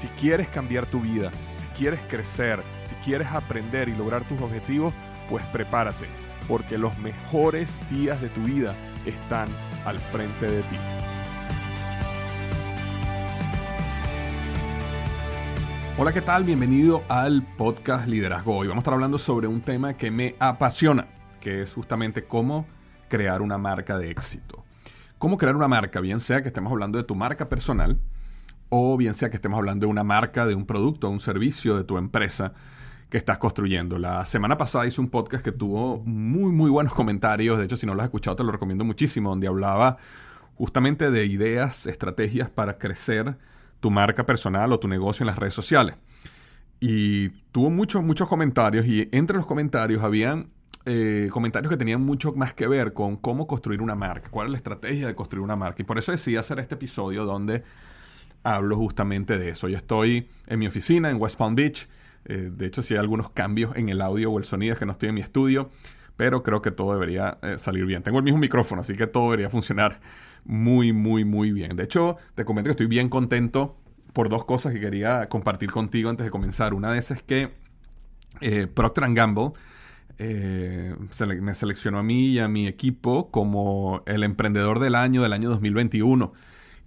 Si quieres cambiar tu vida, si quieres crecer, si quieres aprender y lograr tus objetivos, pues prepárate, porque los mejores días de tu vida están al frente de ti. Hola, ¿qué tal? Bienvenido al podcast Liderazgo. Hoy vamos a estar hablando sobre un tema que me apasiona, que es justamente cómo crear una marca de éxito. Cómo crear una marca, bien sea que estemos hablando de tu marca personal o bien sea que estemos hablando de una marca, de un producto, un servicio de tu empresa que estás construyendo. La semana pasada hice un podcast que tuvo muy, muy buenos comentarios. De hecho, si no lo has escuchado, te lo recomiendo muchísimo, donde hablaba justamente de ideas, estrategias para crecer tu marca personal o tu negocio en las redes sociales. Y tuvo muchos, muchos comentarios y entre los comentarios habían eh, comentarios que tenían mucho más que ver con cómo construir una marca, cuál es la estrategia de construir una marca. Y por eso decidí hacer este episodio donde hablo justamente de eso. Yo estoy en mi oficina en West Palm Beach. Eh, de hecho, si hay algunos cambios en el audio o el sonido es que no estoy en mi estudio, pero creo que todo debería eh, salir bien. Tengo el mismo micrófono, así que todo debería funcionar muy, muy, muy bien. De hecho, te comento que estoy bien contento por dos cosas que quería compartir contigo antes de comenzar. Una de esas es que eh, Procter Gamble eh, me seleccionó a mí y a mi equipo como el emprendedor del año del año 2021.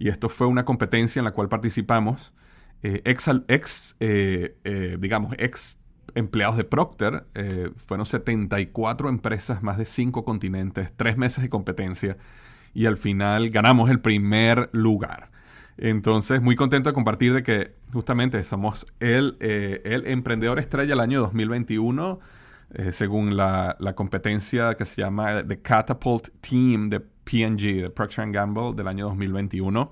Y esto fue una competencia en la cual participamos eh, ex, ex digamos, ex empleados de Procter. fueron 74 empresas, más de 5 continentes, 3 meses de competencia y al final ganamos el primer lugar. Entonces, muy contento de compartir de que justamente somos el, eh, el emprendedor estrella del año 2021, eh, según la, la, competencia que se llama The Catapult Team de PNG, de Procter Gamble, del año 2021.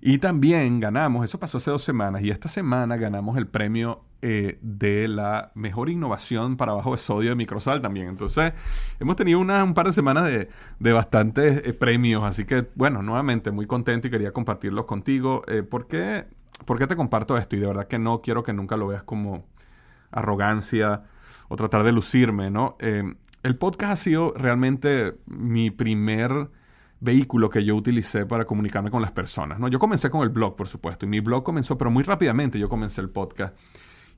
Y también ganamos, eso pasó hace dos semanas, y esta semana ganamos el premio eh, de la mejor innovación para bajo de sodio de Microsal también. Entonces, hemos tenido una, un par de semanas de, de bastantes eh, premios, así que, bueno, nuevamente muy contento y quería compartirlos contigo. Eh, ¿por, qué, ¿Por qué te comparto esto? Y de verdad que no quiero que nunca lo veas como arrogancia o tratar de lucirme, ¿no? El podcast ha sido realmente mi primer vehículo que yo utilicé para comunicarme con las personas. ¿no? Yo comencé con el blog, por supuesto, y mi blog comenzó, pero muy rápidamente yo comencé el podcast.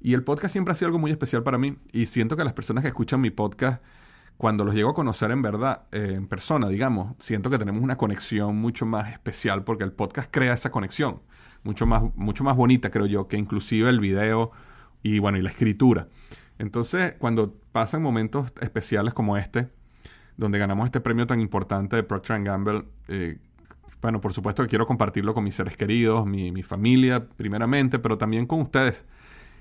Y el podcast siempre ha sido algo muy especial para mí y siento que las personas que escuchan mi podcast, cuando los llego a conocer en verdad, eh, en persona, digamos, siento que tenemos una conexión mucho más especial porque el podcast crea esa conexión, mucho más, mucho más bonita, creo yo, que inclusive el video y bueno, y la escritura. Entonces, cuando pasan momentos especiales como este, donde ganamos este premio tan importante de Procter Gamble, eh, bueno, por supuesto que quiero compartirlo con mis seres queridos, mi, mi familia primeramente, pero también con ustedes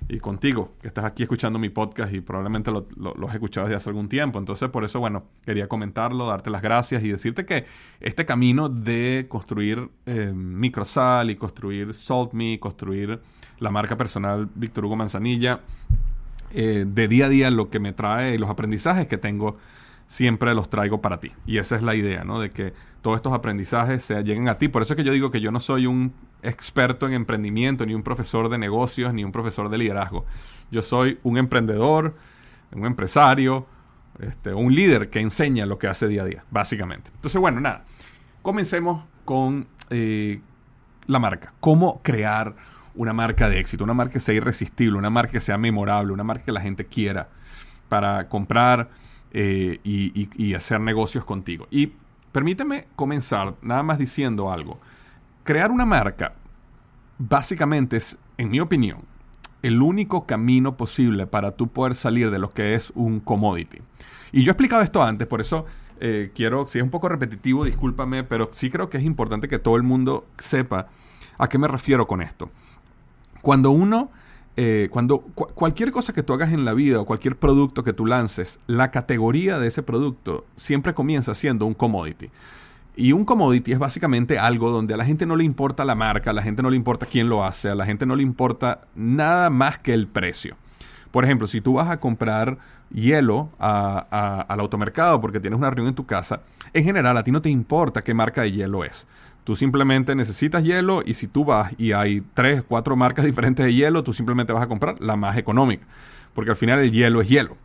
y contigo, que estás aquí escuchando mi podcast y probablemente lo, has escuchado desde hace algún tiempo. Entonces, por eso, bueno, quería comentarlo, darte las gracias y decirte que este camino de construir eh, Microsal y construir SaltMe, construir la marca personal Víctor Hugo Manzanilla, eh, de día a día lo que me trae los aprendizajes que tengo siempre los traigo para ti. Y esa es la idea, ¿no? De que todos estos aprendizajes se lleguen a ti. Por eso es que yo digo que yo no soy un experto en emprendimiento, ni un profesor de negocios, ni un profesor de liderazgo. Yo soy un emprendedor, un empresario, este, un líder que enseña lo que hace día a día, básicamente. Entonces, bueno, nada, comencemos con eh, la marca. ¿Cómo crear una marca de éxito? Una marca que sea irresistible, una marca que sea memorable, una marca que la gente quiera para comprar eh, y hacer negocios contigo. Y permíteme comenzar nada más diciendo algo crear una marca básicamente es, en mi opinión, el único camino posible para tú poder salir de lo que es un commodity. Y yo he explicado esto antes, por eso eh, quiero, si es un poco repetitivo, discúlpame, pero sí creo que es importante que todo el mundo sepa a qué me refiero con esto. Cuando uno, eh, cuando cualquier cosa que tú hagas en la vida o cualquier producto que tú lances, la categoría de ese producto siempre comienza siendo un commodity. Y un commodity es básicamente algo donde a la gente no le importa la marca, a la gente no le importa quién lo hace, a la gente no le importa nada más que el precio. Por ejemplo, si tú vas a comprar hielo al automercado porque tienes una reunión en tu casa, en general a ti no te importa qué marca de hielo es. Tú simplemente necesitas hielo y si tú vas y hay tres, cuatro marcas diferentes de hielo, tú simplemente vas a comprar la más económica. Porque al final el hielo es hielo.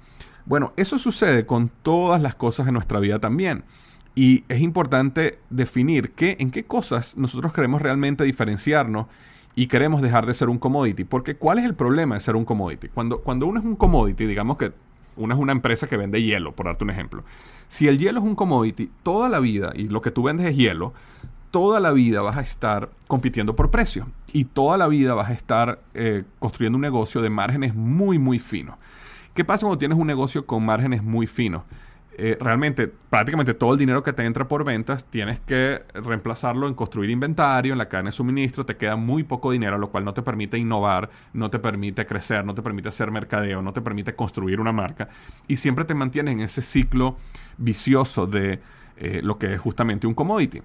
Bueno, eso sucede con todas las cosas en nuestra vida también. Y es importante definir qué, en qué cosas nosotros queremos realmente diferenciarnos y queremos dejar de ser un commodity. Porque ¿cuál es el problema de ser un commodity? Cuando, cuando uno es un commodity, digamos que uno es una empresa que vende hielo, por darte un ejemplo. Si el hielo es un commodity, toda la vida, y lo que tú vendes es hielo, toda la vida vas a estar compitiendo por precio. Y toda la vida vas a estar eh, construyendo un negocio de márgenes muy, muy finos. ¿Qué pasa cuando tienes un negocio con márgenes muy finos? Eh, realmente prácticamente todo el dinero que te entra por ventas tienes que reemplazarlo en construir inventario, en la cadena de suministro, te queda muy poco dinero, lo cual no te permite innovar, no te permite crecer, no te permite hacer mercadeo, no te permite construir una marca y siempre te mantienes en ese ciclo vicioso de eh, lo que es justamente un commodity.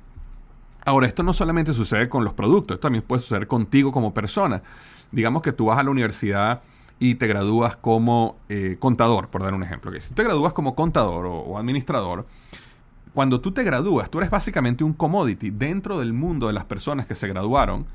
Ahora, esto no solamente sucede con los productos, esto también puede suceder contigo como persona. Digamos que tú vas a la universidad y te gradúas como eh, contador, por dar un ejemplo. Que si te gradúas como contador o, administrador, cuando tú te gradúas, tú eres básicamente un commodity dentro del mundo de las personas que se graduaron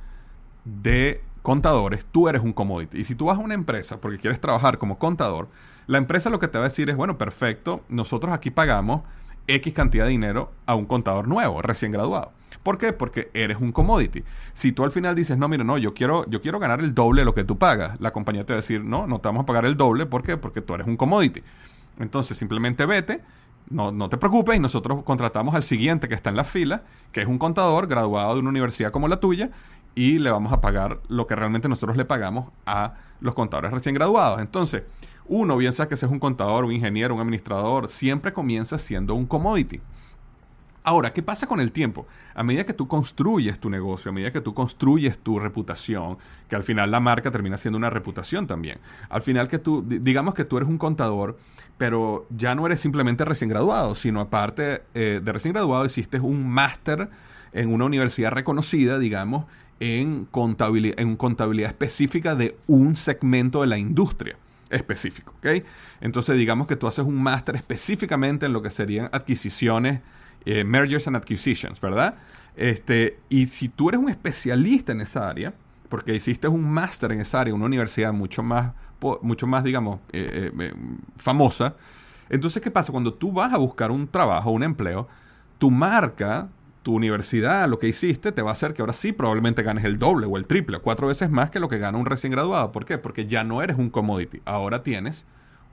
de contadores, tú eres un commodity. Y si tú vas a una empresa porque quieres trabajar como contador, la empresa lo que te va a decir es, bueno, perfecto, nosotros aquí pagamos X cantidad de dinero a un contador nuevo, recién graduado. ¿Por qué? Porque eres un commodity. Si tú al final dices, no, mira, no, yo quiero, yo quiero ganar el doble de lo que tú pagas, la compañía te va a decir, no, no te vamos a pagar el doble. ¿Por qué? Porque tú eres un commodity. Entonces simplemente vete, no, no, te preocupes y nosotros contratamos al siguiente que está en la fila, que es un contador graduado de una universidad como la tuya, y le vamos a pagar lo que realmente nosotros le pagamos a los contadores recién graduados. Entonces, uno, bien que seas un contador, un ingeniero, un administrador, siempre comienza siendo un commodity. Ahora, ¿qué pasa con el tiempo? A medida que tú construyes tu negocio, a medida que tú construyes tu reputación, que al final la marca termina siendo una reputación también. Al final que tú, digamos que tú eres un contador, pero ya no eres simplemente recién graduado, sino aparte eh, de recién graduado hiciste un máster en una universidad reconocida, digamos, en contabilidad, en contabilidad específica de un segmento de la industria específico. ¿ok? Entonces digamos que tú haces un máster específicamente en lo que serían adquisiciones eh, mergers and acquisitions, ¿verdad? Este, y si tú eres un especialista en esa área, porque hiciste un máster en esa área, una universidad mucho más, mucho más digamos, eh, eh, famosa, entonces, ¿qué pasa? Cuando tú vas a buscar un trabajo, un empleo, tu marca, tu universidad, lo que hiciste, te va a hacer que ahora sí probablemente ganes el doble o el triple, cuatro veces más que lo que gana un recién graduado. ¿Por qué? Porque ya no eres un commodity, ahora tienes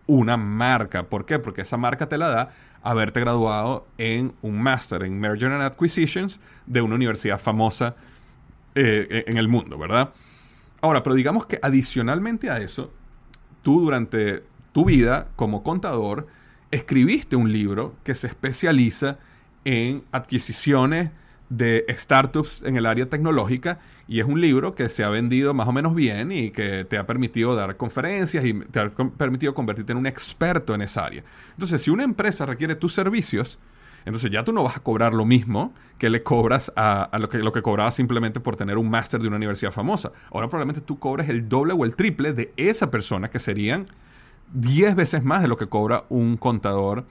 una marca. ¿Por qué? Porque esa marca te la da haberte graduado en un máster en Merger and Acquisitions de una universidad famosa eh, en el mundo, ¿verdad? Ahora, pero digamos que adicionalmente a eso, tú durante tu vida como contador escribiste un libro que se especializa en adquisiciones de startups en el área tecnológica y es un libro que se ha vendido más o menos bien y que te ha permitido dar conferencias y te ha permitido convertirte en un experto en esa área. Entonces, si una empresa requiere tus servicios, entonces ya tú no vas a cobrar lo mismo que le cobras a, lo, que, lo que cobrabas simplemente por tener un máster de una universidad famosa. Ahora probablemente tú cobres el doble o el triple de esa persona, que serían 10 veces más de lo que cobra un contador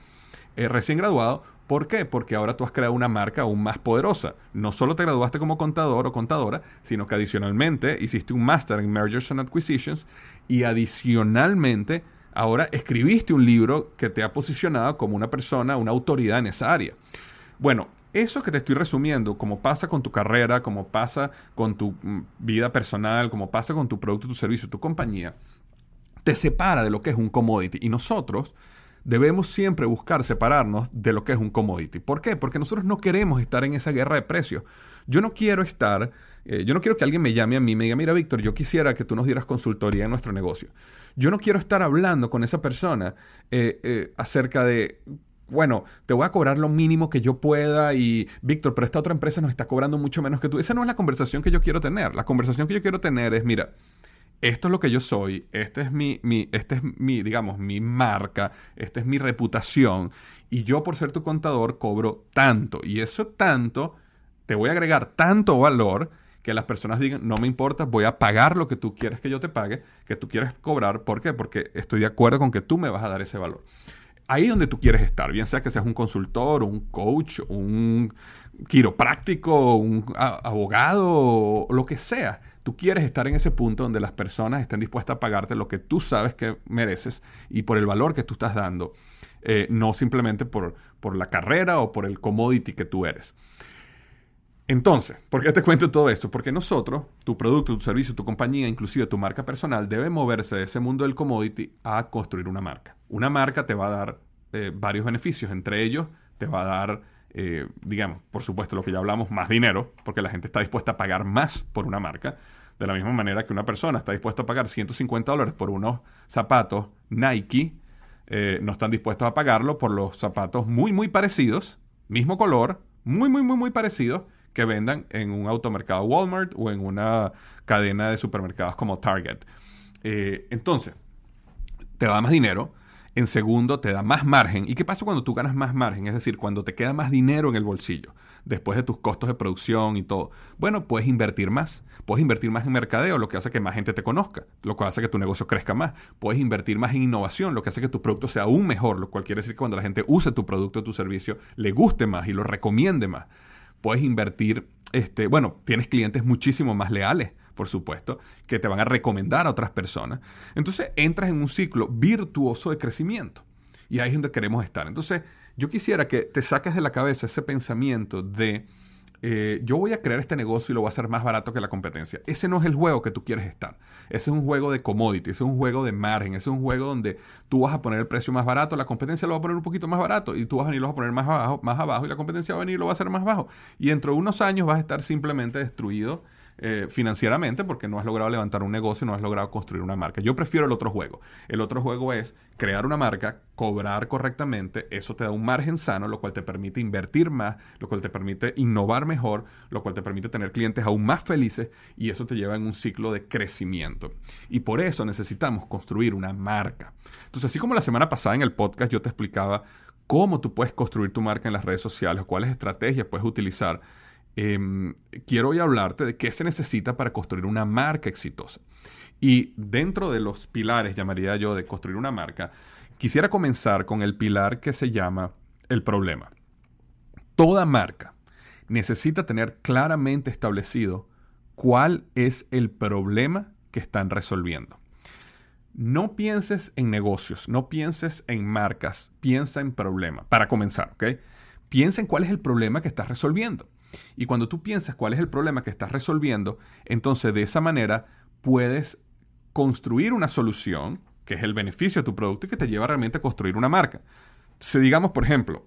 eh, recién graduado ¿Por qué? Porque ahora tú has creado una marca aún más poderosa. No solo te graduaste como contador o contadora, sino que adicionalmente hiciste un máster en Mergers and Acquisitions y adicionalmente ahora escribiste un libro que te ha posicionado como una persona, una autoridad en esa área. Bueno, eso que te estoy resumiendo, como pasa con tu carrera, como pasa con tu mm, vida personal, como pasa con tu producto, tu servicio, tu compañía, te separa de lo que es un commodity. Y nosotros debemos siempre buscar separarnos de lo que es un commodity. ¿Por qué? Porque nosotros no queremos estar en esa guerra de precios. Yo no quiero estar Eh, yo no quiero que alguien me llame a mí y me diga, mira, Víctor, yo quisiera que tú nos dieras consultoría en nuestro negocio. Yo no quiero estar hablando con esa persona eh, eh, acerca de bueno, te voy a cobrar lo mínimo que yo pueda y, Víctor, pero esta otra empresa nos está cobrando mucho menos que tú. Esa no es la conversación que yo quiero tener. La conversación que yo quiero tener es, mira, esto es lo que yo soy, este es mi, mi, este es mi, digamos, mi marca, esta es mi reputación, y yo por ser tu contador cobro tanto, y eso tanto, te voy a agregar tanto valor que las personas digan, no me importa, voy a pagar lo que tú quieres que yo te pague, que tú quieres cobrar, ¿por qué? Porque estoy de acuerdo con que tú me vas a dar ese valor ahí es donde tú quieres estar, bien sea que seas un consultor, un coach, un quiropráctico, un abogado, lo que sea. Tú quieres estar en ese punto donde las personas estén dispuestas a pagarte lo que tú sabes que mereces y por el valor que tú estás dando, eh, no simplemente por, por la carrera o por el commodity que tú eres. Entonces, ¿por qué te cuento todo esto? Porque nosotros, tu producto, tu servicio, tu compañía, inclusive tu marca personal, debe moverse de ese mundo del commodity a construir una marca. Una marca te va a dar eh, varios beneficios, entre ellos te va a dar, eh, digamos, por supuesto lo que ya hablamos, más dinero, porque la gente está dispuesta a pagar más por una marca. De la misma manera que una persona está dispuesta a pagar 150 dólares por unos zapatos Nike, eh, no están dispuestos a pagarlo por los zapatos muy, muy parecidos, mismo color, muy, muy, muy, muy parecidos que vendan en un automercado Walmart o en una cadena de supermercados como Target. Eh, entonces, te da más dinero. En segundo, te da más margen. ¿Y qué pasa cuando tú ganas más margen? Es decir, cuando te queda más dinero en el bolsillo, después de tus costos de producción y todo. Bueno, puedes invertir más. Puedes invertir más en mercadeo, lo que hace que más gente te conozca, lo que hace que tu negocio crezca más. Puedes invertir más en innovación, lo que hace que tu producto sea aún mejor, lo cual quiere decir que cuando la gente use tu producto o tu servicio, le guste más y lo recomiende más puedes invertir, este, bueno, tienes clientes muchísimo más leales, por supuesto, que te van a recomendar a otras personas. Entonces entras en un ciclo virtuoso de crecimiento. Y ahí es donde queremos estar. Entonces, yo quisiera que te saques de la cabeza ese pensamiento de eh, yo voy a crear este negocio y lo voy a hacer más barato que la competencia. Ese no es el juego que tú quieres estar. Ese es un juego de commodity, ese es un juego de margen, ese es un juego donde tú vas a poner el precio más barato, la competencia lo va a poner un poquito más barato y tú vas a venir lo vas a poner más abajo, más abajo y la competencia va a venir y lo va a hacer más bajo. Y dentro de unos años vas a estar simplemente destruido eh, financieramente porque no has logrado levantar un negocio, no has logrado construir una marca. Yo prefiero el otro juego. El otro juego es crear una marca, cobrar correctamente, eso te da un margen sano, lo cual te permite invertir más, lo cual te permite innovar mejor, lo cual te permite tener clientes aún más felices y eso te lleva en un ciclo de crecimiento. Y por eso necesitamos construir una marca. Entonces, así como la semana pasada en el podcast yo te explicaba cómo tú puedes construir tu marca en las redes sociales, cuáles estrategias puedes utilizar Em, quiero hoy hablarte de qué se necesita para construir una marca exitosa. Y dentro de los pilares, llamaría yo, de construir una marca, quisiera comenzar con el pilar que se llama el problema. Toda marca necesita tener claramente establecido cuál es el problema que están resolviendo. No pienses en negocios, no pienses en marcas, piensa en problema. Para comenzar, ¿ok? Piensa en cuál es el problema que estás resolviendo. Y cuando tú piensas cuál es el problema que estás resolviendo, entonces de esa manera puedes construir una solución que es el beneficio de tu producto y que te lleva realmente a construir una marca. Si digamos, por ejemplo,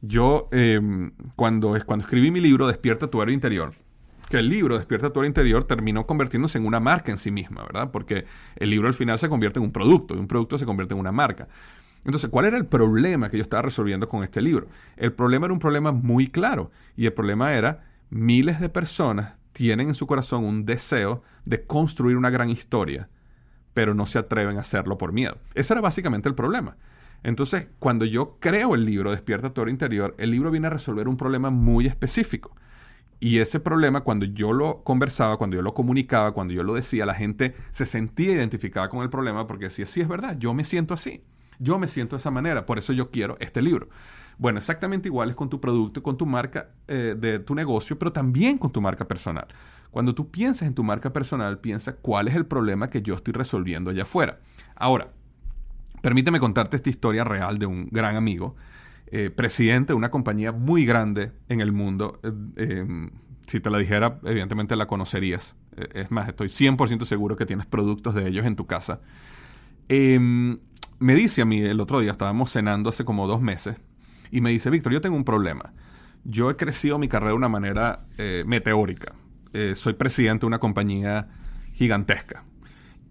yo em, cuando, cuando escribí mi libro Despierta tu héroe interior, que el libro Despierta tu héroe interior terminó convirtiéndose en una marca en sí misma, ¿verdad? Porque el libro al final se convierte en un producto y un producto se convierte en una marca. Entonces, ¿cuál era el problema que yo estaba resolviendo con este libro? El problema era un problema muy claro y el problema era miles de personas tienen en su corazón un deseo de construir una gran historia, pero no se atreven a hacerlo por miedo. Ese era básicamente el problema. Entonces, cuando yo creo el libro Despierta tu interior, el libro viene a resolver un problema muy específico. Y ese problema, cuando yo lo conversaba, cuando yo lo comunicaba, cuando yo lo decía, la gente se sentía identificada con el problema porque decía, sí, es verdad, yo me siento así. Yo me siento de esa manera, por eso yo quiero este libro. Bueno, exactamente igual es con tu producto con tu marca eh, de tu negocio, pero también con tu marca personal. Cuando tú piensas en tu marca personal, piensa cuál es el problema que yo estoy resolviendo allá afuera. Ahora, permíteme contarte esta historia real de un gran amigo, eh, presidente de una compañía muy grande en el mundo. Eh, em, si te la dijera, evidentemente la conocerías. es más, estoy 100% seguro que tienes productos de ellos en tu casa. Em, me dice a mí el otro día, estábamos cenando hace como dos meses, y me dice, Víctor, yo tengo un problema. Yo he crecido mi carrera de una manera eh, meteórica. eh, soy presidente de una compañía gigantesca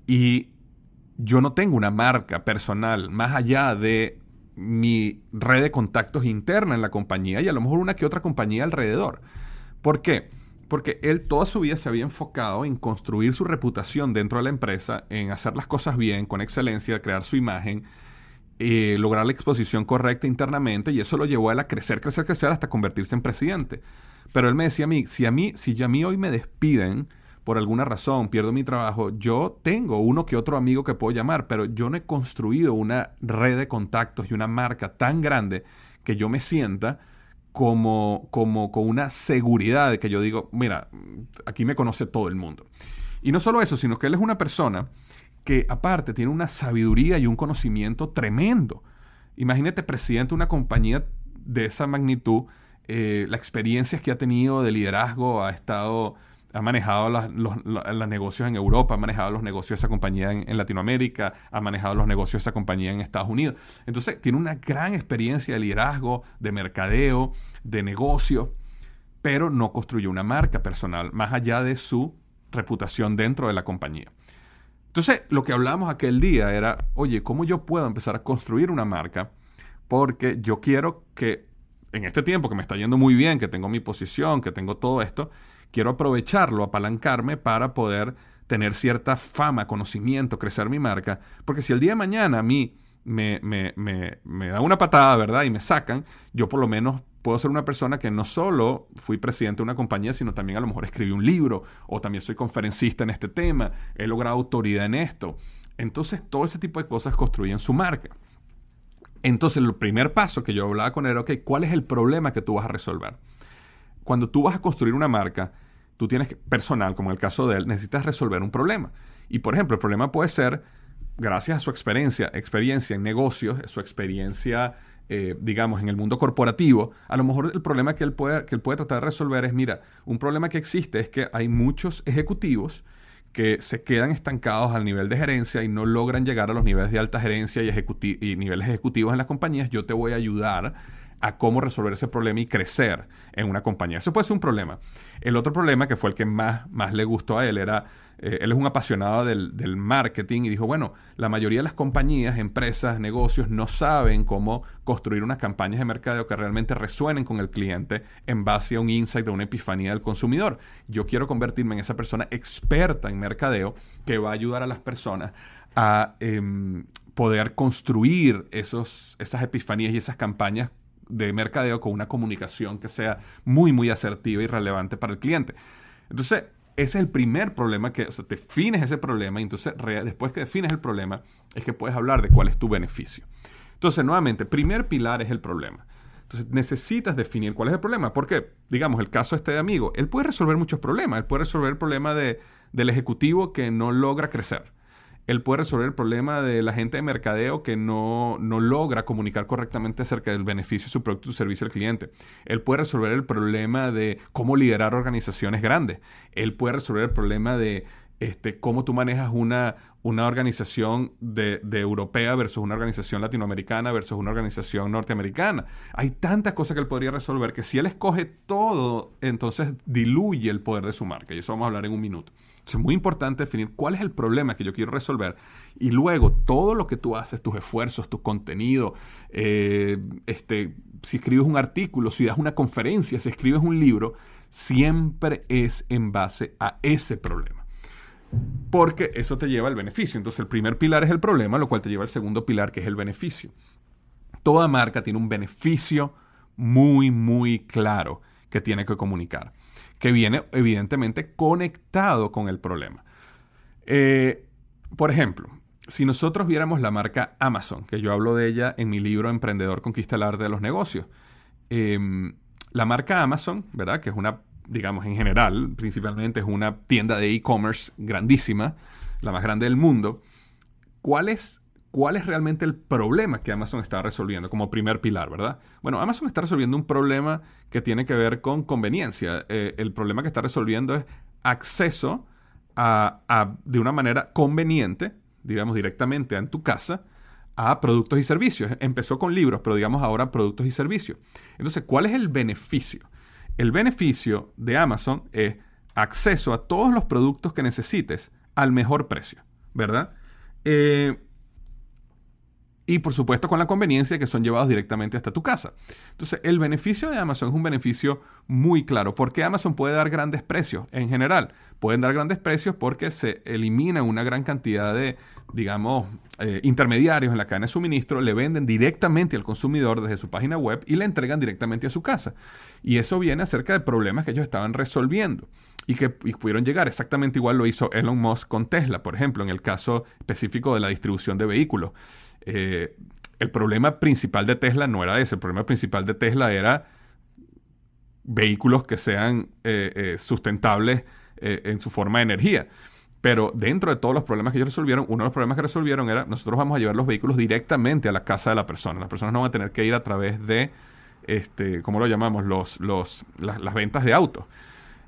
y yo no tengo una marca personal más allá de mi red de contactos interna en la compañía y a lo mejor una que otra compañía alrededor. ¿Por qué? Porque él toda su vida se había enfocado en construir su reputación dentro de la empresa, en hacer las cosas bien, con excelencia, crear su imagen, eh, lograr la exposición correcta internamente y eso lo llevó a él a crecer, crecer, crecer hasta convertirse en presidente. Pero él me decía a mí, si a mí, si a mí hoy me despiden, por alguna razón pierdo mi trabajo, yo tengo uno que otro amigo que puedo llamar, pero yo no he construido una red de contactos y una marca tan grande que yo me sienta como, como con una seguridad que yo digo, mira, aquí me conoce todo el mundo. Y no solo eso, sino que él es una persona que aparte tiene una sabiduría y un conocimiento tremendo. Imagínate, presidente de una compañía de esa magnitud, eh, las experiencias que ha tenido de liderazgo, ha estado ha manejado los, negocios en Europa, ha manejado los negocios de esa compañía en, Latinoamérica, ha manejado los negocios de esa compañía en Estados Unidos. Entonces, tiene una gran experiencia de liderazgo, de mercadeo, de negocio, pero no construyó una marca personal más allá de su reputación dentro de la compañía. Entonces, lo que hablábamos aquel día era, oye, ¿cómo yo puedo empezar a construir una marca? Porque yo quiero que en este tiempo que me está yendo muy bien, que tengo mi posición, que tengo todo esto, quiero aprovecharlo, apalancarme para poder tener cierta fama, conocimiento, crecer mi marca. Porque si el día de mañana a mí me, me, me, me da una patada, ¿verdad? Y me sacan, yo por lo menos puedo ser una persona que no solo fui presidente de una compañía, sino también a lo mejor escribí un libro o también soy conferencista en este tema, he logrado autoridad en esto. Entonces, todo ese tipo de cosas construyen su marca. Entonces, el primer paso que yo hablaba con él era, ok, ¿cuál es el problema que tú vas a resolver? Cuando tú vas a construir una marca, tú tienes que, personal, como en el caso de él, necesitas resolver un problema. Y por ejemplo, el problema puede ser, gracias a su experiencia, experiencia en negocios, su experiencia, eh, digamos, en el mundo corporativo, a lo mejor el problema que él, puede, que él puede tratar de resolver es, mira, un problema que existe es que hay muchos ejecutivos que se quedan estancados al nivel de gerencia y no logran llegar a los niveles de alta gerencia y, y niveles ejecutivos en las compañías, yo te voy a ayudar a cómo resolver ese problema y crecer en una compañía. Eso puede ser un problema. El otro problema, que fue el que más, más le gustó a él, era, eh, él es un apasionado del, marketing y dijo, bueno, la mayoría de las compañías, empresas, negocios no saben cómo construir unas campañas de mercadeo que realmente resuenen con el cliente en base a un insight, de una epifanía del consumidor. Yo quiero convertirme en esa persona experta en mercadeo que va a ayudar a las personas a em, poder construir esos, esas epifanías y esas campañas de mercadeo con una comunicación que sea muy, muy asertiva y relevante para el cliente. Entonces, ese es el primer problema que defines ese problema y entonces después que defines el problema es que puedes hablar de cuál es tu beneficio. Entonces, nuevamente, primer pilar es el problema. Entonces, necesitas definir cuál es el problema. Porque, digamos, el caso este de amigo, él puede resolver muchos problemas. Él puede resolver el problema de, del ejecutivo que no logra crecer él puede resolver el problema de la gente de mercadeo que no, logra comunicar correctamente acerca del beneficio de su producto o servicio al cliente. Él puede resolver el problema de cómo liderar organizaciones grandes. Él puede resolver el problema de este, cómo tú manejas una, una organización de, de, europea versus una organización latinoamericana versus una organización norteamericana. Hay tantas cosas que él podría resolver que si él escoge todo, entonces diluye el poder de su marca. Y eso vamos a hablar en un minuto. Es muy importante definir cuál es el problema que yo quiero resolver y luego todo lo que tú haces, tus esfuerzos, tu contenido, eh, este, si escribes un artículo, si das una conferencia, si escribes un libro, siempre es en base a ese problema. Porque eso te lleva al beneficio. Entonces el primer pilar es el problema, lo cual te lleva al segundo pilar que es el beneficio. Toda marca tiene un beneficio muy, muy claro que tiene que comunicar que viene evidentemente conectado con el problema. Eh, por ejemplo, si nosotros viéramos la marca Amazon, que yo hablo de ella en mi libro Emprendedor Conquista el Arte de los Negocios, em, la marca Amazon, ¿verdad? Que es una, digamos, en general, principalmente es una tienda de e-commerce grandísima, la más grande del mundo. ¿Cuál es cuál es realmente el problema que Amazon está resolviendo como primer pilar, ¿verdad? Bueno, Amazon está resolviendo un problema que tiene que ver con conveniencia. Eh, el problema que está resolviendo es acceso a, de una manera conveniente, digamos directamente en tu casa, a productos y servicios. Empezó con libros, pero digamos ahora productos y servicios. Entonces, ¿cuál es el beneficio? El beneficio de Amazon es acceso a todos los productos que necesites al mejor precio, ¿verdad? Eh, y por supuesto con la conveniencia que son llevados directamente hasta tu casa. Entonces, el beneficio de Amazon es un beneficio muy claro. ¿Por qué Amazon puede dar grandes precios en general? Pueden dar grandes precios porque se elimina una gran cantidad de, digamos, eh, intermediarios en la cadena de suministro, le venden directamente al consumidor desde su página web y le entregan directamente a su casa. Y eso viene acerca de problemas que ellos estaban resolviendo y que pudieron llegar. Exactamente igual lo hizo Elon Musk con Tesla, por ejemplo, en el caso específico de la distribución de vehículos. Eh, el problema principal de Tesla no era ese, el problema principal de Tesla era vehículos que sean eh, sustentables en su forma de energía. Pero dentro de todos los problemas que ellos resolvieron, uno de los problemas que resolvieron era nosotros vamos a llevar los vehículos directamente a la casa de la persona. Las personas no van a tener que ir a través de, este, ¿cómo lo llamamos? Los, los, las, ventas de autos.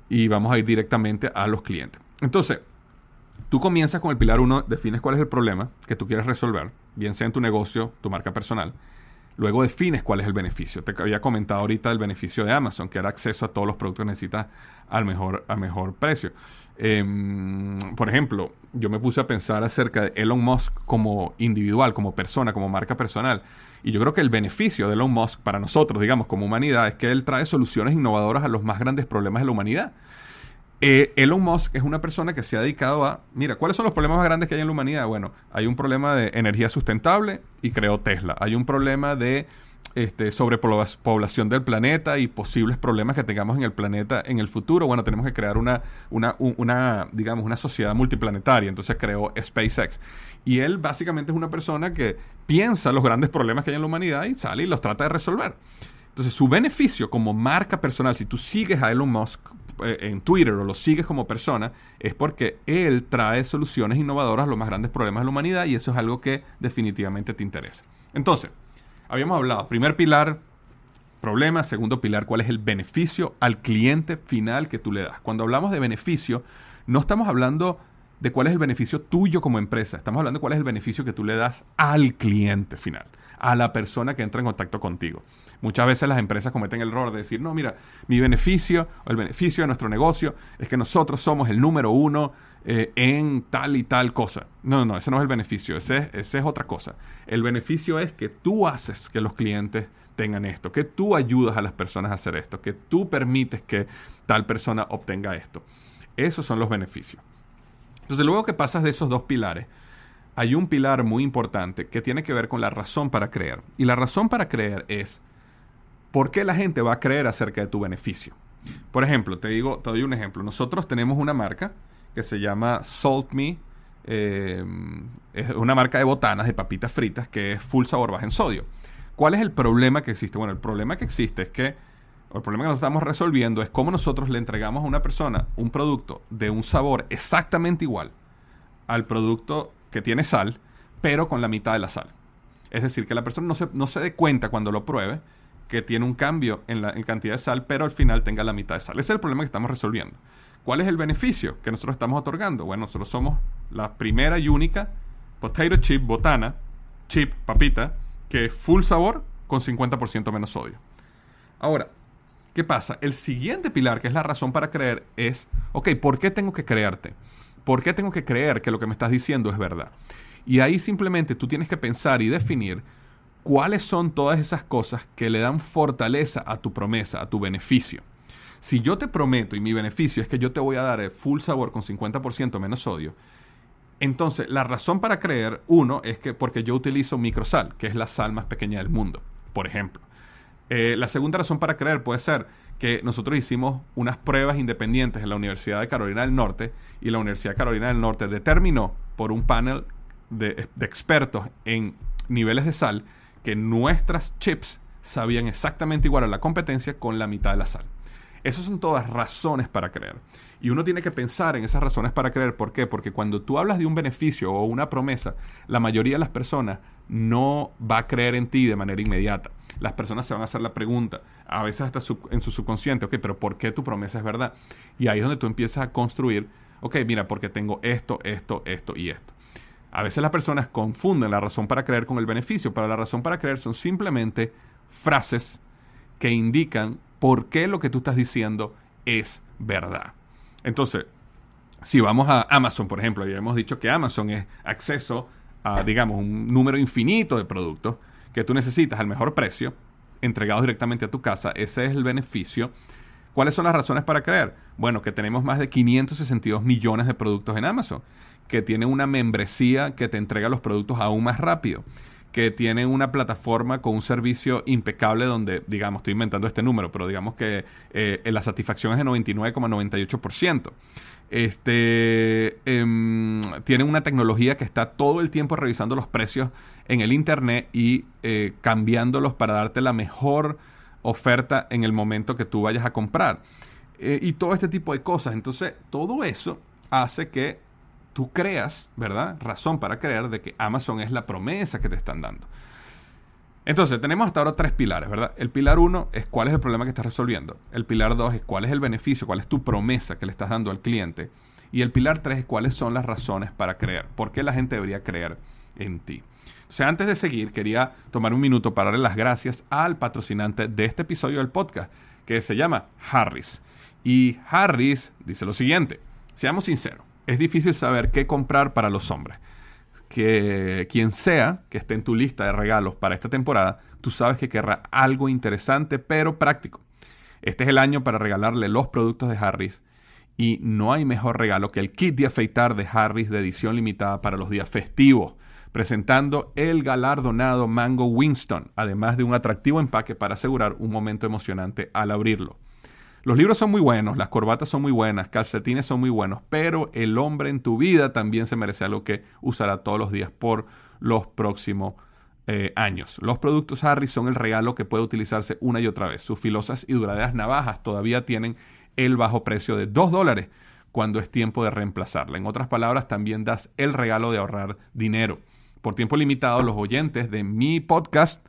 Y vamos a ir directamente a los clientes. Entonces, Tú comienzas con el pilar 1, defines cuál es el problema que tú quieres resolver, bien sea en tu negocio, tu marca personal. Luego defines cuál es el beneficio. Te había comentado ahorita el beneficio de Amazon, que era acceso a todos los productos que necesitas al mejor, a mejor precio. Em, por ejemplo, yo me puse a pensar acerca de Elon Musk como individual, como persona, como marca personal. Y yo creo que el beneficio de Elon Musk para nosotros, digamos, como humanidad, es que él trae soluciones innovadoras a los más grandes problemas de la humanidad. Eh, Elon Musk es una persona que se ha dedicado a, mira, ¿cuáles son los problemas más grandes que hay en la humanidad? Bueno, hay un problema de energía sustentable y creó Tesla. Hay un problema de este, sobrepoblación del planeta y posibles problemas que tengamos en el planeta en el futuro. Bueno, tenemos que crear una, una, una, digamos, una sociedad multiplanetaria. Entonces creó SpaceX. Y él básicamente es una persona que piensa los grandes problemas que hay en la humanidad y sale y los trata de resolver. Entonces, su beneficio como marca personal, si tú sigues a Elon Musk eh, en Twitter o lo sigues como persona, es porque él trae soluciones innovadoras a los más grandes problemas de la humanidad y eso es algo que definitivamente te interesa. Entonces, habíamos hablado, primer pilar, problema, segundo pilar, cuál es el beneficio al cliente final que tú le das. Cuando hablamos de beneficio, no estamos hablando de cuál es el beneficio tuyo como empresa, estamos hablando de cuál es el beneficio que tú le das al cliente final, a la persona que entra en contacto contigo. Muchas veces las empresas cometen el error de decir, no, mira, mi beneficio o el beneficio de nuestro negocio es que nosotros somos el número uno eh, en tal y tal cosa. No, no, no, ese no es el beneficio, ese, ese es otra cosa. El beneficio es que tú haces que los clientes tengan esto, que tú ayudas a las personas a hacer esto, que tú permites que tal persona obtenga esto. Esos son los beneficios. Entonces, luego que pasas de esos dos pilares, hay un pilar muy importante que tiene que ver con la razón para creer. Y la razón para creer es ¿por qué la gente va a creer acerca de tu beneficio? Por ejemplo, te digo, te doy un ejemplo. Nosotros tenemos una marca que se llama Salt Me. Eh, es una marca de botanas, de papitas fritas, que es full sabor bajo en sodio. ¿Cuál es el problema que existe? Bueno, el problema que existe es que, el problema que nos estamos resolviendo es cómo nosotros le entregamos a una persona un producto de un sabor exactamente igual al producto que tiene sal, pero con la mitad de la sal. Es decir, que la persona no se, no se dé cuenta cuando lo pruebe que tiene un cambio en la cantidad de sal, pero al final tenga la mitad de sal. Ese es el problema que estamos resolviendo. ¿Cuál es el beneficio que nosotros estamos otorgando? Bueno, nosotros somos la primera y única potato chip botana, chip, papita, que es full sabor con 50% menos sodio. Ahora, ¿qué pasa? El siguiente pilar, que es la razón para creer, es, ok, ¿por qué tengo que creerte? ¿Por qué tengo que creer que lo que me estás diciendo es verdad? Y ahí simplemente tú tienes que pensar y definir cuáles son todas esas cosas que le dan fortaleza a tu promesa, a tu beneficio. Si yo te prometo y mi beneficio es que yo te voy a dar el full sabor con 50% menos sodio, entonces la razón para creer, uno, es que porque yo utilizo microsal, que es la sal más pequeña del mundo, por ejemplo. Eh, la segunda razón para creer puede ser que nosotros hicimos unas pruebas independientes en la Universidad de Carolina del Norte y la Universidad de Carolina del Norte determinó por un panel de, de expertos en niveles de sal que nuestras chips sabían exactamente igual a la competencia con la mitad de la sal. Esas son todas razones para creer. Y uno tiene que pensar en esas razones para creer. ¿Por qué? Porque cuando tú hablas de un beneficio o una promesa, la mayoría de las personas no va a creer en ti de manera inmediata. Las personas se van a hacer la pregunta, a veces hasta en su subconsciente, ok, pero ¿por qué tu promesa es verdad? Y ahí es donde tú empiezas a construir, ok, mira, porque tengo esto, esto, esto y esto. A veces las personas confunden la razón para creer con el beneficio, pero la razón para creer son simplemente frases que indican por qué lo que tú estás diciendo es verdad. Entonces, si vamos a Amazon, por ejemplo, ya hemos dicho que Amazon es acceso a, digamos, un número infinito de productos que tú necesitas al mejor precio, entregados directamente a tu casa. Ese es el beneficio. ¿Cuáles son las razones para creer? Bueno, que tenemos más de 562 millones de productos en Amazon, que tiene una membresía que te entrega los productos aún más rápido, que tiene una plataforma con un servicio impecable donde, digamos, estoy inventando este número, pero digamos que eh, la satisfacción es de 99,98% este, em, tienen una tecnología que está todo el tiempo revisando los precios en el Internet y eh, cambiándolos para darte la mejor oferta en el momento que tú vayas a comprar. Eh, y todo este tipo de cosas. Entonces, todo eso hace que tú creas, ¿verdad? Razón para creer de que Amazon es la promesa que te están dando. Entonces, tenemos hasta ahora tres pilares, ¿verdad? El pilar uno es cuál es el problema que estás resolviendo. El pilar dos es cuál es el beneficio, cuál es tu promesa que le estás dando al cliente. Y el pilar tres es cuáles son las razones para creer. ¿Por qué la gente debería creer en ti? O sea, antes de seguir, quería tomar un minuto para darle las gracias al patrocinante de este episodio del podcast, que se llama Harris. Y Harris dice lo siguiente, seamos sinceros, es difícil saber qué comprar para los hombres que quien sea que esté en tu lista de regalos para esta temporada, tú sabes que querrá algo interesante pero práctico. Este es el año para regalarle los productos de Harris y no hay mejor regalo que el kit de afeitar de Harris de edición limitada para los días festivos, presentando el galardonado Mango Winston, además de un atractivo empaque para asegurar un momento emocionante al abrirlo. Los libros son muy buenos, las corbatas son muy buenas, calcetines son muy buenos, pero el hombre en tu vida también se merece algo que usará todos los días por los próximos eh, años. Los productos Harry son el regalo que puede utilizarse una y otra vez. Sus filosas y duraderas navajas todavía tienen el bajo precio de 2 dólares cuando es tiempo de reemplazarla. En otras palabras, también das el regalo de ahorrar dinero. Por tiempo limitado, los oyentes de mi podcast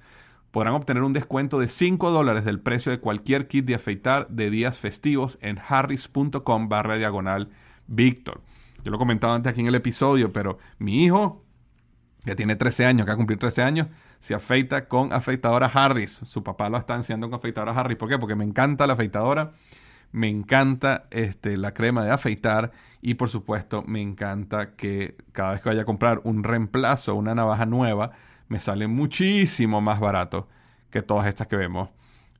podrán obtener un descuento de 5 dólares del precio de cualquier kit de afeitar de días festivos en harris.com barra diagonal Víctor. Yo lo he comentado antes aquí en el episodio, pero mi hijo, que tiene 13 años, que va a cumplir 13 años, se afeita con afeitadora Harris. Su papá lo está enseñando con afeitadora Harris. ¿Por qué? Porque me encanta la afeitadora, me encanta este, la crema de afeitar y por supuesto me encanta que cada vez que vaya a comprar un reemplazo, una navaja nueva, me sale muchísimo más barato que todas estas que vemos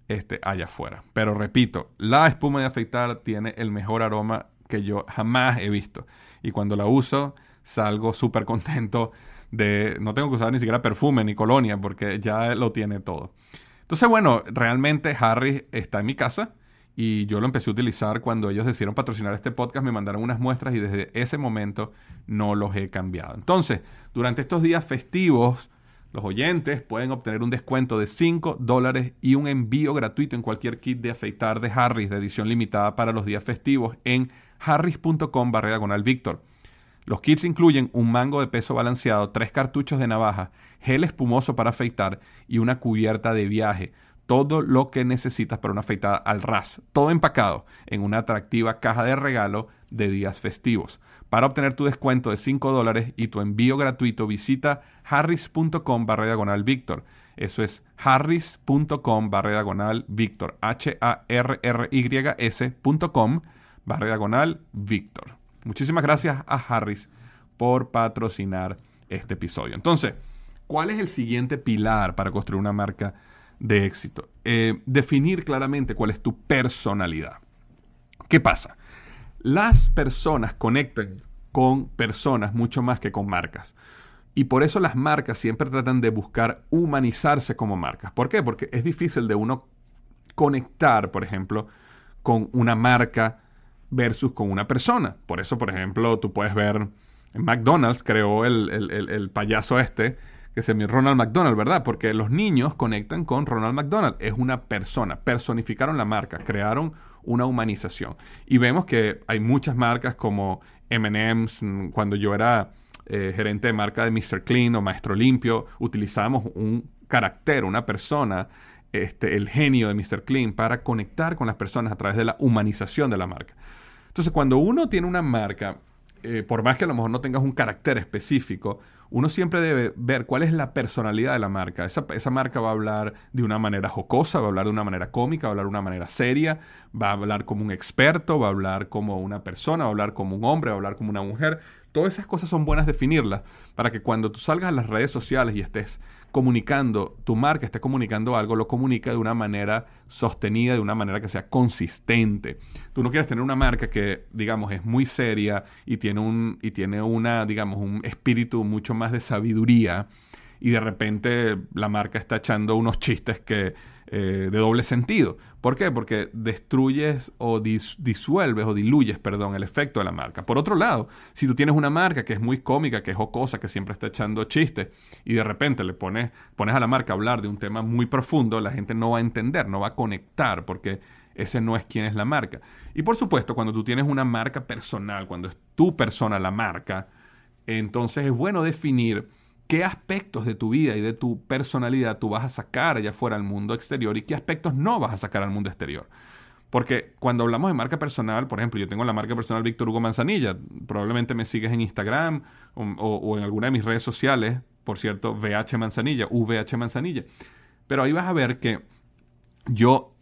este, allá afuera. Pero repito, la espuma de afeitar tiene el mejor aroma que yo jamás he visto. Y cuando la uso, salgo súper contento de... No tengo que usar ni siquiera perfume ni colonia porque ya lo tiene todo. Entonces, bueno, realmente Harry está en mi casa y yo lo empecé a utilizar cuando ellos decidieron patrocinar este podcast, me mandaron unas muestras y desde ese momento no los he cambiado. Entonces, durante estos días festivos, los oyentes pueden obtener un descuento de 5 dólares y un envío gratuito en cualquier kit de afeitar de Harris de edición limitada para los días festivos en harris.com barra diagonal Víctor. Los kits incluyen un mango de peso balanceado, tres cartuchos de navaja, gel espumoso para afeitar y una cubierta de viaje. Todo lo que necesitas para una afeitada al ras. Todo empacado en una atractiva caja de regalo de días festivos. Para obtener tu descuento de 5 dólares y tu envío gratuito, visita harris.com barra diagonal Víctor. Eso es harris.com barra diagonal Víctor. H-A-R-R-Y-S.com barra diagonal Víctor. Muchísimas gracias a Harris por patrocinar este episodio. Entonces, ¿cuál es el siguiente pilar para construir una marca de éxito? Eh, definir claramente cuál es tu personalidad. ¿Qué pasa? Las personas conectan con personas mucho más que con marcas. Y por eso las marcas siempre tratan de buscar humanizarse como marcas. ¿Por qué? Porque es difícil de uno conectar, por ejemplo, con una marca versus con una persona. Por eso, por ejemplo, tú puedes ver en McDonald's creó el, el payaso este, que se llama Ronald McDonald, ¿verdad? Porque los niños conectan con Ronald McDonald. Es una persona. Personificaron la marca, crearon una humanización. Y vemos que hay muchas marcas como MM's, cuando yo era eh, gerente de marca de Mr. Clean o Maestro Limpio, utilizábamos un carácter, una persona, este, el genio de Mr. Clean, para conectar con las personas a través de la humanización de la marca. Entonces, cuando uno tiene una marca, eh, por más que a lo mejor no tengas un carácter específico, uno siempre debe ver cuál es la personalidad de la marca. Esa, esa, marca va a hablar de una manera jocosa, va a hablar de una manera cómica, va a hablar de una manera seria, va a hablar como un experto, va a hablar como una persona, va a hablar como un hombre, va a hablar como una mujer. Todas esas cosas son buenas definirlas para que cuando tú salgas a las redes sociales y estés comunicando, tu marca esté comunicando algo, lo comunica de una manera sostenida, de una manera que sea consistente. Tú no quieres tener una marca que, digamos, es muy seria y tiene un, y tiene una, digamos, un espíritu mucho más de sabiduría y de repente la marca está echando unos chistes que eh, de doble sentido. ¿Por qué? Porque destruyes o disuelves o diluyes, perdón, el efecto de la marca. Por otro lado, si tú tienes una marca que es muy cómica, que es jocosa, que siempre está echando chistes, y de repente le pones, pones a la marca hablar de un tema muy profundo, la gente no va a entender, no va a conectar, porque ese no es quien es la marca. Y por supuesto, cuando tú tienes una marca personal, cuando es tu persona la marca, entonces es bueno definir qué aspectos de tu vida y de tu personalidad tú vas a sacar allá afuera al mundo exterior y qué aspectos no vas a sacar al mundo exterior. Porque cuando hablamos de marca personal, por ejemplo, yo tengo la marca personal Víctor Hugo Manzanilla, probablemente me sigues en Instagram o, en alguna de mis redes sociales, por cierto, VH Manzanilla, VH Manzanilla. Pero ahí vas a ver que yo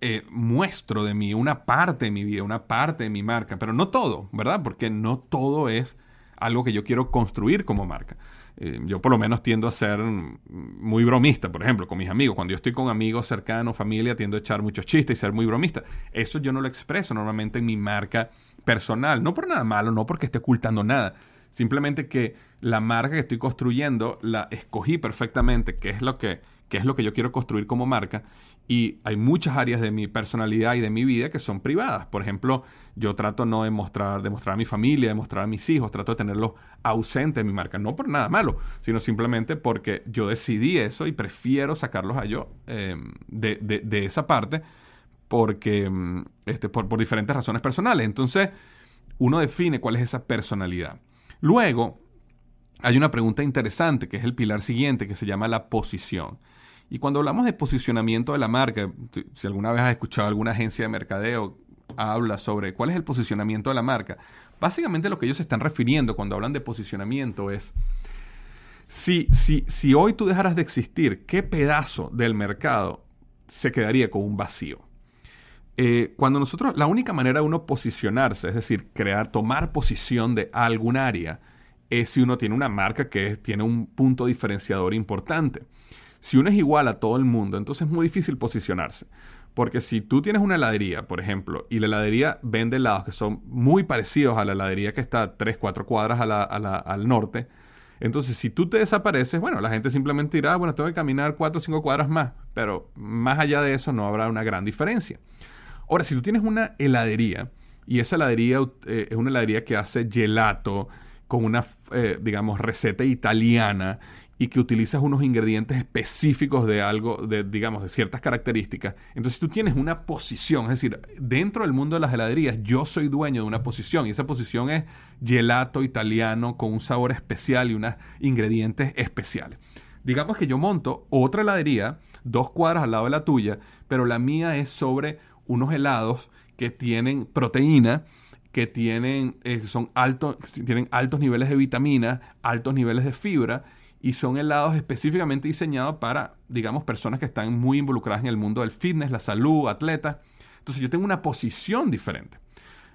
eh, muestro de mí una parte de mi vida, una parte de mi marca, pero no todo, ¿verdad? Porque no todo es algo que yo quiero construir como marca. Eh, yo por lo menos tiendo a ser muy bromista, por ejemplo, con mis amigos. Cuando yo estoy con amigos cercanos, familia, tiendo a echar muchos chistes y ser muy bromista. Eso yo no lo expreso normalmente en mi marca personal. No por nada malo, no porque esté ocultando nada. Simplemente que la marca que estoy construyendo la escogí perfectamente, que es lo que, que es lo que yo quiero construir como marca. Y hay muchas áreas de mi personalidad y de mi vida que son privadas. Por ejemplo, yo trato no de mostrar, de mostrar a mi familia, de mostrar a mis hijos, trato de tenerlos ausentes en mi marca. No por nada malo, sino simplemente porque yo decidí eso y prefiero sacarlos a yo eh, de, de, esa parte porque, mm, este, por, por diferentes razones personales. Entonces, uno define cuál es esa personalidad. Luego, hay una pregunta interesante que es el pilar siguiente que se llama la posición. Y cuando hablamos de posicionamiento de la marca, si alguna vez has escuchado alguna agencia de mercadeo habla sobre cuál es el posicionamiento de la marca, básicamente lo que ellos se están refiriendo cuando hablan de posicionamiento es si, si, si hoy tú dejaras de existir, ¿qué pedazo del mercado se quedaría con un vacío? Eh, cuando nosotros, la única manera de uno posicionarse, es decir, crear, tomar posición de algún área, es si uno tiene una marca que tiene un punto diferenciador importante. Si uno es igual a todo el mundo, entonces es muy difícil posicionarse. Porque si tú tienes una heladería, por ejemplo, y la heladería vende helados que son muy parecidos a la heladería que está 3, 4 cuadras al norte, entonces si tú te desapareces, bueno, la gente simplemente dirá, ah, bueno, tengo que caminar 4 o 5 cuadras más, pero más allá de eso no habrá una gran diferencia. Ahora, si tú tienes una heladería, y esa heladería eh, es una heladería que hace gelato con una, eh, digamos, receta italiana, y que utilizas unos ingredientes específicos de algo, de, digamos, de ciertas características, entonces tú tienes una posición, es decir, dentro del mundo de las heladerías yo soy dueño de una posición y esa posición es gelato italiano con un sabor especial y unos ingredientes especiales. Digamos que yo monto otra heladería, dos cuadras al lado de la tuya, pero la mía es sobre unos helados que tienen proteína, que tienen, eh, son altos, tienen altos niveles de vitamina, altos niveles de fibra y son helados específicamente diseñados para, digamos, personas que están muy involucradas en el mundo del fitness, la salud, atletas. Entonces yo tengo una posición diferente.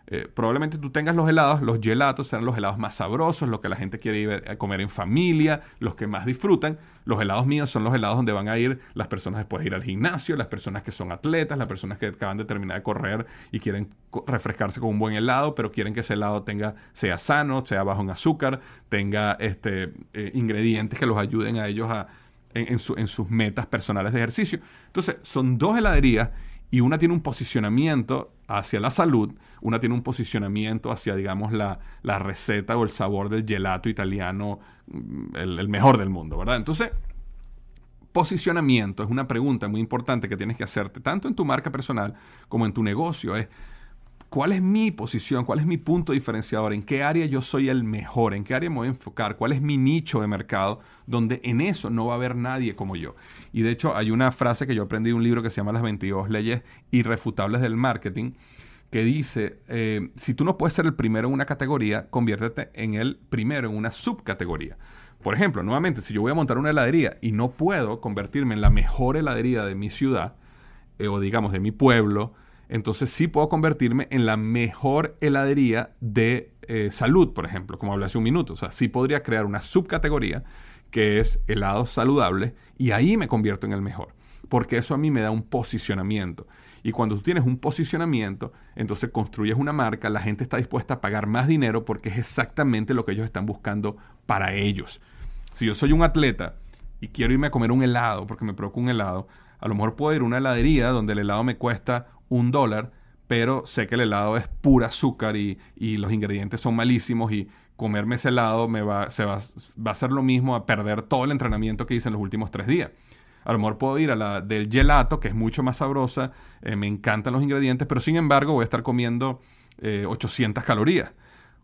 Eh, probablemente tú tengas los helados, los gelatos serán los helados más sabrosos, los que la gente quiere ir a comer en familia, los que más disfrutan. Los helados míos son los helados donde van a ir las personas después de ir al gimnasio, las personas que son atletas, las personas que acaban de terminar de correr y quieren refrescarse con un buen helado, pero quieren que ese helado tenga, sea sano, sea bajo en azúcar, tenga este, eh, ingredientes que los ayuden a ellos a, en sus metas personales de ejercicio. Entonces, son dos heladerías y una tiene un posicionamiento hacia la salud, una tiene un posicionamiento hacia, digamos, la, receta o el sabor del gelato italiano, mm, el, mejor del mundo, ¿verdad? Entonces, posicionamiento es una pregunta muy importante que tienes que hacerte, tanto en tu marca personal como en tu negocio. ¿Cuál es mi posición? ¿Cuál es mi punto diferenciador? ¿En qué área yo soy el mejor? ¿En qué área me voy a enfocar? ¿Cuál es mi nicho de mercado? Donde en eso no va a haber nadie como yo. Y de hecho hay una frase que yo aprendí de un libro que se llama Las 22 leyes irrefutables del marketing, que dice, eh, si tú no puedes ser el primero en una categoría, conviértete en el primero en una subcategoría. Por ejemplo, nuevamente, si yo voy a montar una heladería y no puedo convertirme en la mejor heladería de mi ciudad, eh, o digamos de mi pueblo, entonces sí puedo convertirme en la mejor heladería de eh, salud, por ejemplo, como hablé hace un minuto. O sea, sí podría crear una subcategoría que es helado saludable y ahí me convierto en el mejor. Porque eso a mí me da un posicionamiento. Y cuando tú tienes un posicionamiento, entonces construyes una marca, la gente está dispuesta a pagar más dinero porque es exactamente lo que ellos están buscando para ellos. Si yo soy un atleta y quiero irme a comer un helado porque me provoca un helado, a lo mejor puedo ir a una heladería donde el helado me cuesta un dólar, pero sé que el helado es pura azúcar y, los ingredientes son malísimos y comerme ese helado me va, se va, va, a ser lo mismo a perder todo el entrenamiento que hice en los últimos tres días. A lo mejor puedo ir a la del gelato, que es mucho más sabrosa, eh, me encantan los ingredientes, pero sin embargo voy a estar comiendo 800 eh, calorías.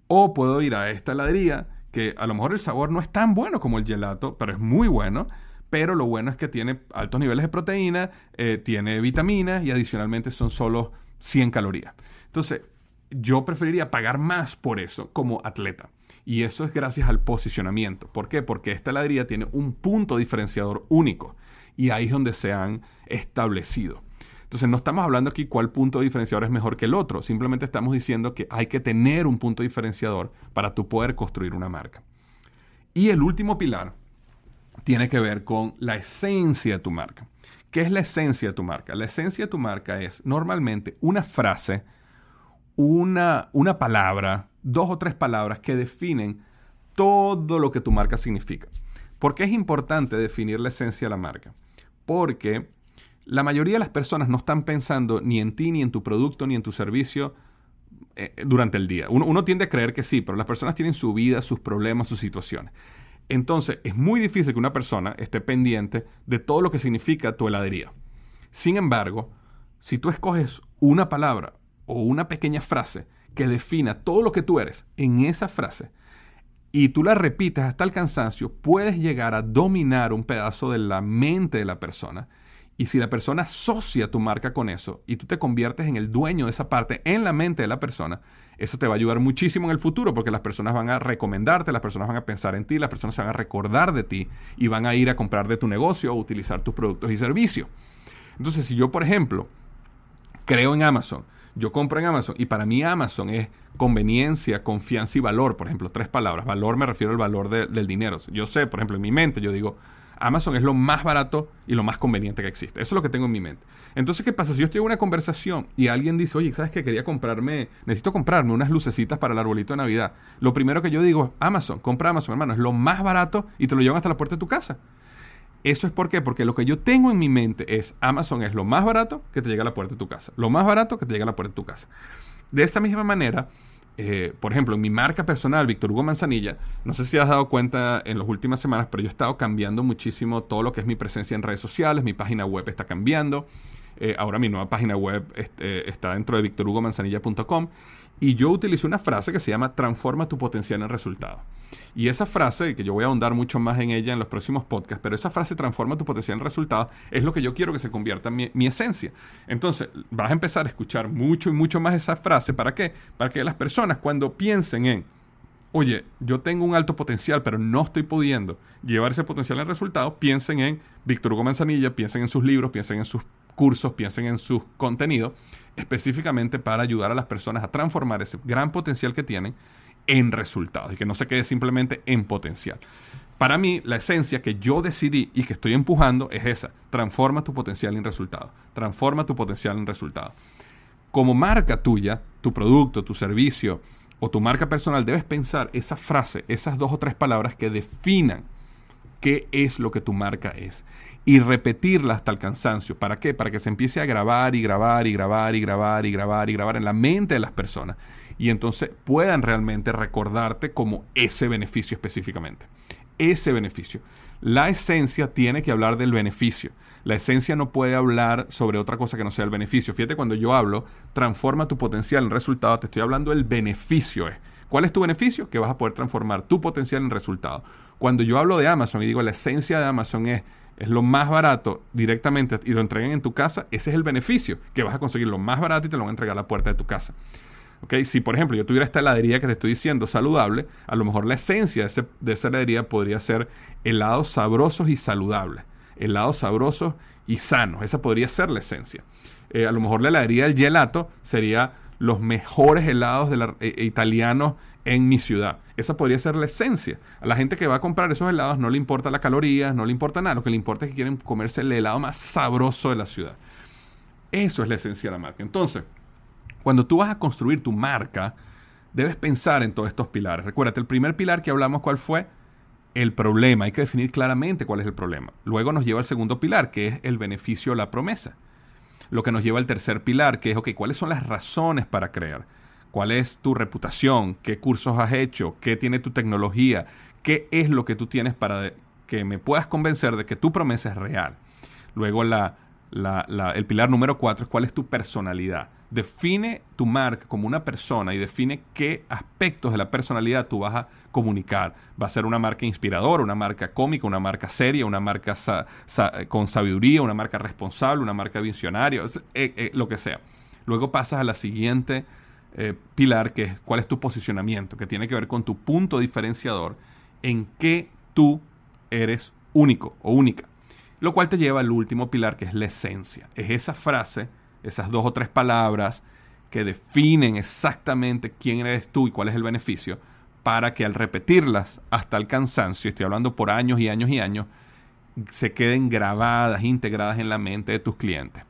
O puedo ir a esta heladería, que a lo mejor el sabor no es tan bueno como el gelato, pero es muy bueno pero lo bueno es que tiene altos niveles de proteína, eh, tiene vitaminas y adicionalmente son solo 100 calorías. Entonces, yo preferiría pagar más por eso como atleta. Y eso es gracias al posicionamiento. ¿Por qué? Porque esta heladería tiene un punto diferenciador único. Y ahí es donde se han establecido. Entonces no estamos hablando aquí cuál punto diferenciador es mejor que el otro. Simplemente estamos diciendo que hay que tener un punto diferenciador para tú poder construir una marca. Y el último pilar tiene que ver con la esencia de tu marca. ¿Qué es la esencia de tu marca? La esencia de tu marca es normalmente una frase, una, una palabra, dos o tres palabras que definen todo lo que tu marca significa. ¿Por qué es importante definir la esencia de la marca? Porque la mayoría de las personas no están pensando ni en ti, ni en tu producto, ni en tu servicio eh, durante el día. Uno, uno, tiende a creer que sí, pero las personas tienen su vida, sus problemas, sus situaciones. Entonces es muy difícil que una persona esté pendiente de todo lo que significa tu heladería. Sin embargo, si tú escoges una palabra o una pequeña frase que defina todo lo que tú eres en esa frase y tú la repites hasta el cansancio, puedes llegar a dominar un pedazo de la mente de la persona. Y si la persona asocia tu marca con eso y tú te conviertes en el dueño de esa parte en la mente de la persona, eso te va a ayudar muchísimo en el futuro porque las personas van a recomendarte, las personas van a pensar en ti, las personas van a recordar de ti y van a ir a comprar de tu negocio o utilizar tus productos y servicios. Entonces, si yo, por ejemplo, creo en Amazon, yo compro en Amazon y para mí Amazon es conveniencia, confianza y valor, por ejemplo, tres palabras. Valor me refiero al valor del dinero. Yo sé, por ejemplo, en mi mente yo digo, Amazon es lo más barato y lo más conveniente que existe. Eso es lo que tengo en mi mente. Entonces, ¿qué pasa? Si yo estoy en una conversación y alguien dice, oye, ¿sabes qué? Quería comprarme, necesito comprarme unas lucecitas para el arbolito de Navidad. Lo primero que yo digo, Amazon, compra Amazon, hermano, es lo más barato y te lo llevan hasta la puerta de tu casa. Eso es por qué? Porque lo que yo tengo en mi mente es Amazon es lo más barato que te llega a la puerta de tu casa. Lo más barato que te llega a la puerta de tu casa. De esa misma manera, eh, por ejemplo, en mi marca personal, Víctor Hugo Manzanilla, no sé si has dado cuenta en las últimas semanas, pero yo he estado cambiando muchísimo todo lo que es mi presencia en redes sociales, mi página web está cambiando. Eh, ahora mi nueva página web este, está dentro de victorhugomanzanilla.com y yo utilicé una frase que se llama transforma tu potencial en resultado. Y esa frase, que yo voy a ahondar mucho más en ella en los próximos podcasts, pero esa frase transforma tu potencial en resultado es lo que yo quiero que se convierta en mi, mi esencia. Entonces, vas a empezar a escuchar mucho y mucho más esa frase. ¿Para qué? Para que las personas cuando piensen en, oye, yo tengo un alto potencial, pero no estoy pudiendo llevar ese potencial en resultado, piensen en Víctor Hugo Manzanilla, piensen en sus libros, piensen en sus cursos, piensen en sus contenidos, específicamente para ayudar a las personas a transformar ese gran potencial que tienen en resultados y que no se quede simplemente en potencial. Para mí, la esencia que yo decidí y que estoy empujando es esa. Transforma tu potencial en resultado. Transforma tu potencial en resultado. Como marca tuya, tu producto, tu servicio o tu marca personal, debes pensar esa frase, esas dos o tres palabras que definan qué es lo que tu marca es y repetirla hasta el cansancio. ¿Para qué? Para que se empiece a grabar y grabar y grabar y grabar y grabar y grabar en la mente de las personas y entonces puedan realmente recordarte como ese beneficio específicamente. Ese beneficio. La esencia tiene que hablar del beneficio. La esencia no puede hablar sobre otra cosa que no sea el beneficio. Fíjate, cuando yo hablo, transforma tu potencial en resultado, te estoy hablando del beneficio. ¿Cuál es tu beneficio? Que vas a poder transformar tu potencial en resultado. Cuando yo hablo de Amazon y digo la esencia de Amazon es es lo más barato directamente y lo entregan en tu casa, ese es el beneficio, que vas a conseguir lo más barato y te lo van a entregar a la puerta de tu casa. ¿Okay? Si, por ejemplo, yo tuviera esta heladería que te estoy diciendo saludable, a lo mejor la esencia de, de esa heladería podría ser helados sabrosos y saludables. Helados sabrosos y sanos. Esa podría ser la esencia. Eh, a lo mejor la heladería del gelato sería los mejores helados la, eh, italianos en mi ciudad. Esa podría ser la esencia. A la gente que va a comprar esos helados no le importa las calorías, no le importa nada. Lo que le importa es que quieren comerse el helado más sabroso de la ciudad. Eso es la esencia de la marca. Entonces, cuando tú vas a construir tu marca, debes pensar en todos estos pilares. Recuérdate, el primer pilar que hablamos, ¿cuál fue? El problema. Hay que definir claramente cuál es el problema. Luego nos lleva al segundo pilar, que es el beneficio o la promesa. Lo que nos lleva al tercer pilar, que es, ok, ¿cuáles son las razones para crear? ¿Cuál es tu reputación? ¿Qué cursos has hecho? ¿Qué tiene tu tecnología? ¿Qué es lo que tú tienes para que me puedas convencer de que tu promesa es real? Luego la, el pilar número cuatro es cuál es tu personalidad. Define tu marca como una persona y define qué aspectos de la personalidad tú vas a comunicar. Va a ser una marca inspiradora, una marca cómica, una marca seria, una marca con sabiduría, una marca responsable, una marca visionaria, eh, eh, lo que sea. Luego pasas a la siguiente eh, pilar, que es cuál es tu posicionamiento, que tiene que ver con tu punto diferenciador, en qué tú eres único o única. Lo cual te lleva al último pilar, que es la esencia. Es esa frase, esas dos o tres palabras que definen exactamente quién eres tú y cuál es el beneficio, para que al repetirlas hasta el cansancio, estoy hablando por años y años y años, se queden grabadas, integradas en la mente de tus clientes.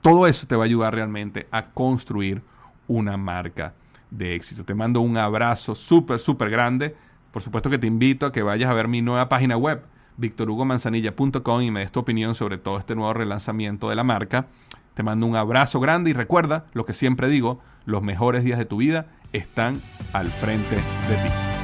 Todo eso te va a ayudar realmente a construir una marca de éxito. Te mando un abrazo súper, súper grande. Por supuesto que te invito a que vayas a ver mi nueva página web, victorhugomanzanilla.com y me des tu opinión sobre todo este nuevo relanzamiento de la marca. Te mando un abrazo grande y recuerda lo que siempre digo, los mejores días de tu vida están al frente de ti.